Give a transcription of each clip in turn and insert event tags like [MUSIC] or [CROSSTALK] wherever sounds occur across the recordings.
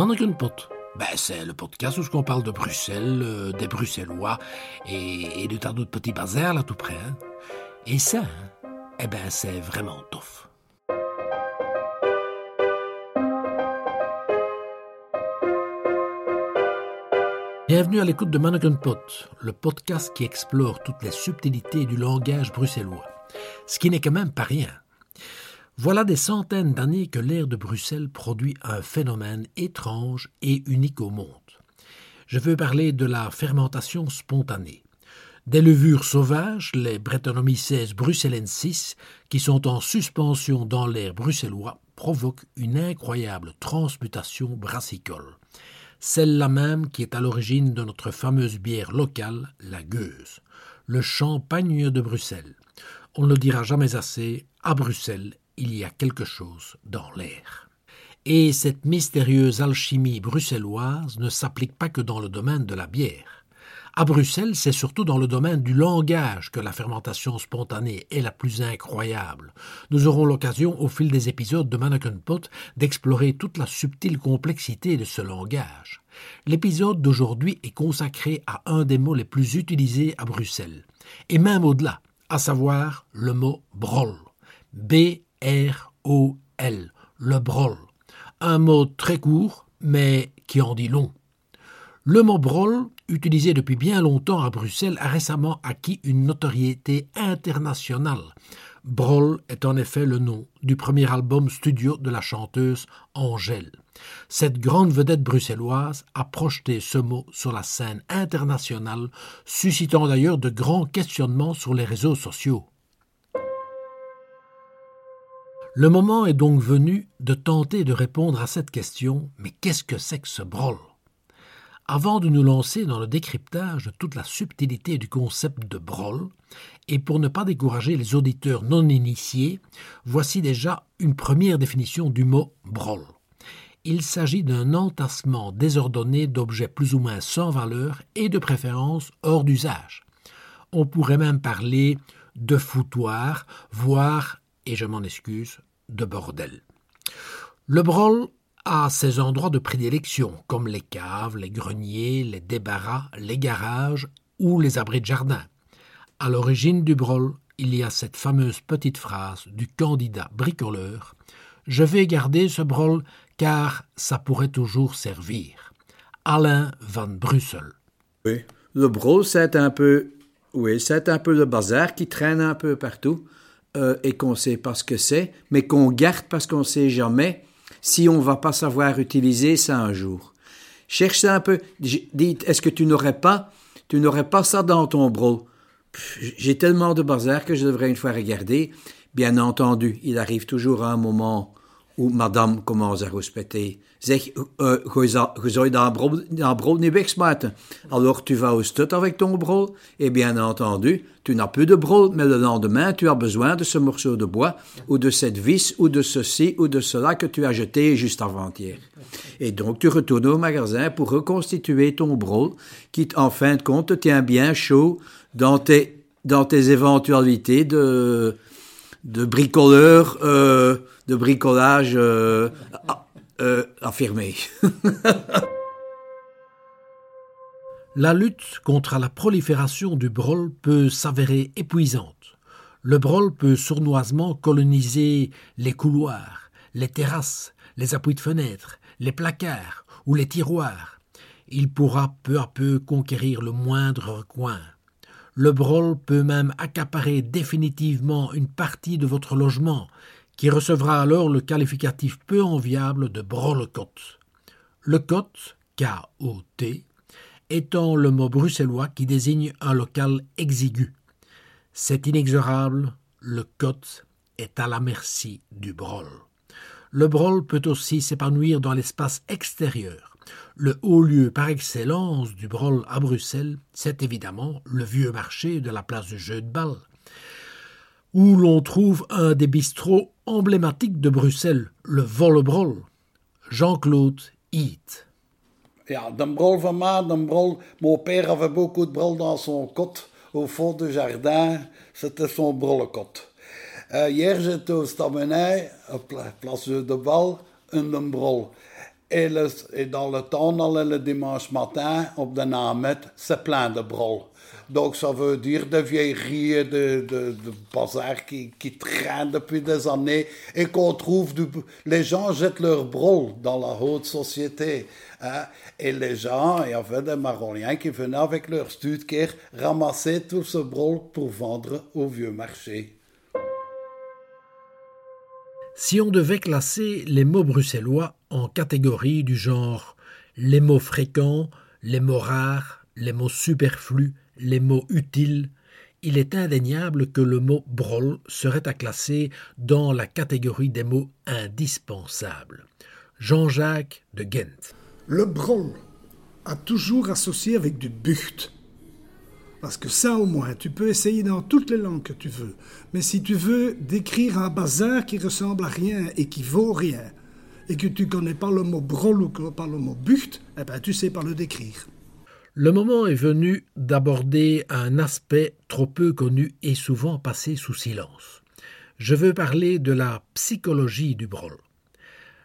Manneken-pot. Ben, c'est le podcast où on parle de Bruxelles, euh, des Bruxellois et, et de tas d'autres petits bazars là tout près. hein. Et ça, hein, eh ben, c'est vraiment tough. Bienvenue à l'écoute de Mannequin Pot, le podcast qui explore toutes les subtilités du langage bruxellois. Ce qui n'est quand même pas rien. Voilà des centaines d'années que l'air de Bruxelles produit un phénomène étrange et unique au monde. Je veux parler de la fermentation spontanée. Des levures sauvages, les Brettanomyces bruxellensis, qui sont en suspension dans l'air bruxellois, provoquent une incroyable transmutation brassicole. Celle-là même qui est à l'origine de notre fameuse bière locale, la gueuse, le champagne de Bruxelles. On ne le dira jamais assez, à Bruxelles, il y a quelque chose dans l'air. Et cette mystérieuse alchimie bruxelloise ne s'applique pas que dans le domaine de la bière. À Bruxelles, c'est surtout dans le domaine du langage que la fermentation spontanée est la plus incroyable. Nous aurons l'occasion, au fil des épisodes de Mannequin Pot, d'explorer toute la subtile complexité de ce langage. L'épisode d'aujourd'hui est consacré à un des mots les plus utilisés à Bruxelles, et même au-delà, à savoir le mot brol. B-R-O-L, le brol. Un mot très court, mais qui en dit long. Le mot brol, utilisé depuis bien longtemps à Bruxelles, a récemment acquis une notoriété internationale. Brol est en effet le nom du premier album studio de la chanteuse Angèle. Cette grande vedette bruxelloise a projeté ce mot sur la scène internationale, suscitant d'ailleurs de grands questionnements sur les réseaux sociaux. Le moment est donc venu de tenter de répondre à cette question, mais qu'est-ce que c'est que ce brol avant de nous lancer dans le décryptage de toute la subtilité du concept de brol, et pour ne pas décourager les auditeurs non initiés, voici déjà une première définition du mot brol. Il s'agit d'un entassement désordonné d'objets plus ou moins sans valeur et de préférence hors d'usage. On pourrait même parler de foutoir, voire, et je m'en excuse, de bordel. Le brol à ses endroits de prédilection, comme les caves, les greniers, les débarras, les garages ou les abris de jardin. À l'origine du brol, il y a cette fameuse petite phrase du candidat bricoleur Je vais garder ce brol car ça pourrait toujours servir. Alain Van Brussel. Oui, le brol, c'est un peu, oui, c'est un peu le bazar qui traîne un peu partout euh, et qu'on sait pas ce que c'est, mais qu'on garde parce qu'on sait jamais si on va pas savoir utiliser ça un jour. Cherche ça un peu. Dites, est-ce que tu n'aurais pas, tu n'aurais pas ça dans ton bro? J'ai tellement de bazar que je devrais une fois regarder. Bien entendu, il arrive toujours un moment où madame à rouspéter. Zeg, uh, je zou dat brood, brood niet wegsmijten. Alors tu vas au stut avec ton brol, et bien entendu, tu n'as plus de brol, mais le lendemain, tu as besoin de ce morceau de bois, ou de cette vis, ou de ceci, ou de cela que tu as jeté juste avant-hier. Et donc tu retournes au magasin pour reconstituer ton brol, qui en fin de compte te tient bien chaud dans tes, dans tes éventualités de, de bricoleur, euh, de bricolage euh, euh, affirmé. [LAUGHS] la lutte contre la prolifération du brol peut s'avérer épuisante. Le brol peut sournoisement coloniser les couloirs, les terrasses, les appuis de fenêtres, les placards ou les tiroirs. Il pourra peu à peu conquérir le moindre recoin. Le brol peut même accaparer définitivement une partie de votre logement, qui recevra alors le qualificatif peu enviable de brolcote. Le cote, K-O-T, étant le mot bruxellois qui désigne un local exigu. C'est inexorable, le cote est à la merci du brol. Le brol peut aussi s'épanouir dans l'espace extérieur. Le haut lieu par excellence du brol à Bruxelles, c'est évidemment le vieux marché de la place du jeu de balle, où l'on trouve un des bistrots emblématiques de Bruxelles, le Vollebrol. Jean-Claude Heath. Ja, de brol van mij, de brol, mon père avait beaucoup de brol dans son cote, au fond du jardin, c'était son brollecote. Uh, hier j'étais au Stamenij, op Place de Bal, de brol. Et, dans le tunnel le dimanche matin, op de namet, c'est plein de brol. Donc ça veut dire de vieilleries, de, de, de bazar qui, qui traînent depuis des années et qu'on trouve... Du, les gens jettent leur brol dans la haute société. Hein? Et les gens, il y avait des Maroniens qui venaient avec leur studkeer ramasser tout ce brol pour vendre au vieux marché. Si on devait classer les mots bruxellois en catégories du genre les mots fréquents, les mots rares, les mots superflus, les mots utiles, il est indéniable que le mot brol serait à classer dans la catégorie des mots indispensables. Jean-Jacques de Ghent. Le brol a toujours associé avec du bucht. Parce que ça au moins, tu peux essayer dans toutes les langues que tu veux. Mais si tu veux décrire un bazar qui ressemble à rien et qui vaut rien, et que tu connais pas le mot brol ou pas le mot bucht, eh ben tu sais pas le décrire. Le moment est venu d'aborder un aspect trop peu connu et souvent passé sous silence. Je veux parler de la psychologie du brol.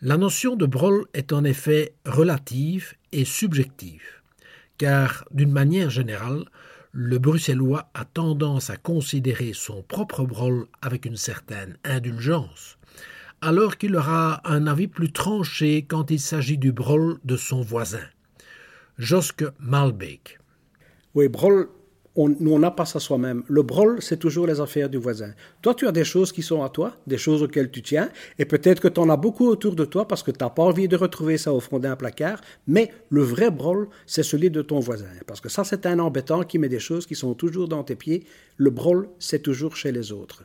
La notion de brol est en effet relative et subjective, car d'une manière générale, le bruxellois a tendance à considérer son propre brol avec une certaine indulgence, alors qu'il aura un avis plus tranché quand il s'agit du brol de son voisin. Josque Malbec. Oui, on, nous, on n'a pas ça soi-même. Le brol, c'est toujours les affaires du voisin. Toi, tu as des choses qui sont à toi, des choses auxquelles tu tiens, et peut-être que tu en as beaucoup autour de toi parce que tu n'as pas envie de retrouver ça au fond d'un placard, mais le vrai brol, c'est celui de ton voisin. Parce que ça, c'est un embêtant qui met des choses qui sont toujours dans tes pieds. Le brol, c'est toujours chez les autres.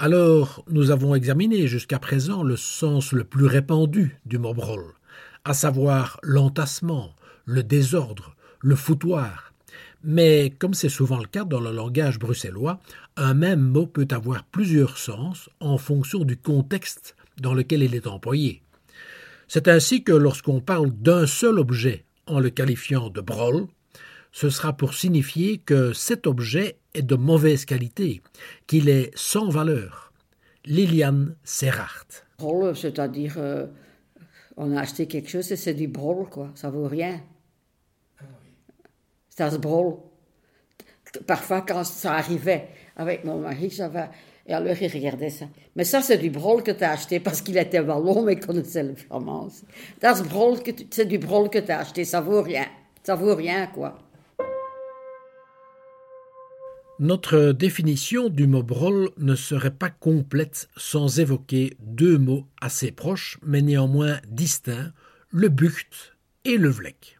Alors, nous avons examiné jusqu'à présent le sens le plus répandu du mot brol, à savoir l'entassement, le désordre, le foutoir. Mais comme c'est souvent le cas dans le langage bruxellois, un même mot peut avoir plusieurs sens en fonction du contexte dans lequel il est employé. C'est ainsi que lorsqu'on parle d'un seul objet en le qualifiant de brol, ce sera pour signifier que cet objet est de mauvaise qualité, qu'il est sans valeur. Liliane Serrart. Brol, c'est-à-dire, euh, on a acheté quelque chose et c'est du brol, quoi. Ça vaut rien. Ça se. Parfois, quand ça arrivait avec mon mari, j'avais. Et alors, il regardait ça. Mais ça, c'est du brol que tu as acheté parce qu'il était wallon, mais connaissait le flamand. C'est du brol que tu as acheté. Ça vaut rien. Ça vaut rien, quoi. Notre définition du mot brol ne serait pas complète sans évoquer deux mots assez proches, mais néanmoins distincts, le bucht et le vlek.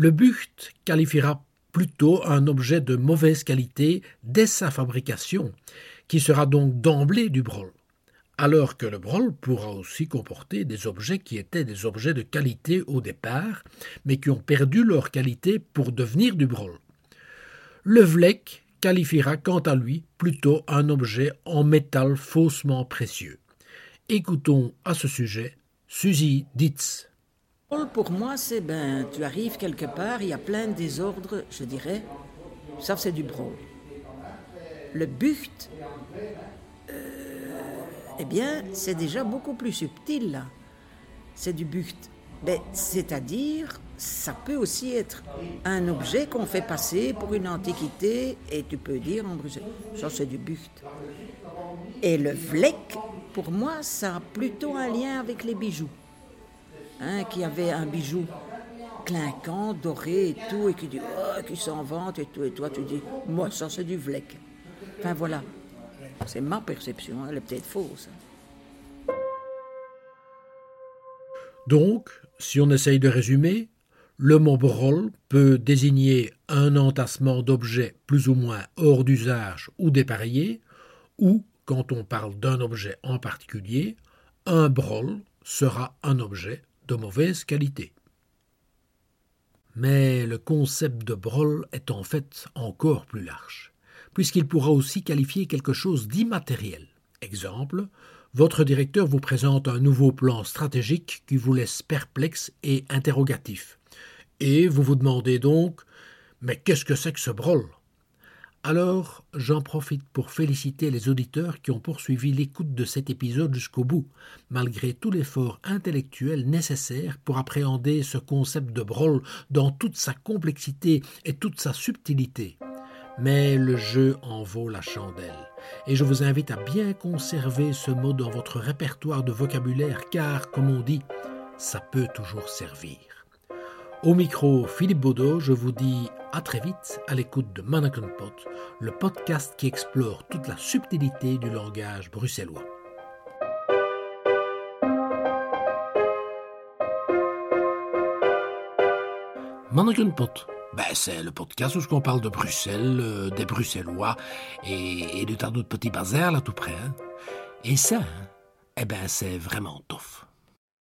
Le bucht qualifiera plutôt un objet de mauvaise qualité dès sa fabrication, qui sera donc d'emblée du brol, alors que le brol pourra aussi comporter des objets qui étaient des objets de qualité au départ, mais qui ont perdu leur qualité pour devenir du brol. Le vlek qualifiera quant à lui plutôt un objet en métal faussement précieux. Écoutons à ce sujet Suzy Ditz. Pour moi, c'est ben, tu arrives quelque part, il y a plein de désordres, je dirais. Ça, c'est du brol. Le bucht, euh, eh bien, c'est déjà beaucoup plus subtil, là. C'est du bucht. Ben, C'est-à-dire, ça peut aussi être un objet qu'on fait passer pour une antiquité, et tu peux dire en Bruxelles, ça c'est du bucht. Et le vlek, pour moi, ça a plutôt un lien avec les bijoux hein, qui avait un bijou clinquant, doré et tout, et qui dit, oh, qui s'en vante et tout, et toi tu dis, moi ça c'est du vlek. Enfin voilà, c'est ma perception, elle est peut-être fausse. Donc, si on essaye de résumer, le mot brol peut désigner un entassement d'objets plus ou moins hors d'usage ou dépareillés, ou, quand on parle d'un objet en particulier, un brol sera un objet de mauvaise qualité. Mais le concept de brol est en fait encore plus large, puisqu'il pourra aussi qualifier quelque chose d'immatériel. Exemple, votre directeur vous présente un nouveau plan stratégique qui vous laisse perplexe et interrogatif. Et vous vous demandez donc Mais qu'est-ce que c'est que ce brol? Alors, j'en profite pour féliciter les auditeurs qui ont poursuivi l'écoute de cet épisode jusqu'au bout, malgré tout l'effort intellectuel nécessaire pour appréhender ce concept de Broll dans toute sa complexité et toute sa subtilité. Mais le jeu en vaut la chandelle, et je vous invite à bien conserver ce mot dans votre répertoire de vocabulaire, car, comme on dit, ça peut toujours servir. Au micro, Philippe Baudot, je vous dis à très vite à l'écoute de Mannequin Pot, le podcast qui explore toute la subtilité du langage bruxellois. Mannequin Pot, ben, c'est le podcast où on parle de Bruxelles, euh, des Bruxellois et, de tas d'autres petits bazars là tout près. hein. Et ça, hein, eh ben, c'est vraiment tough.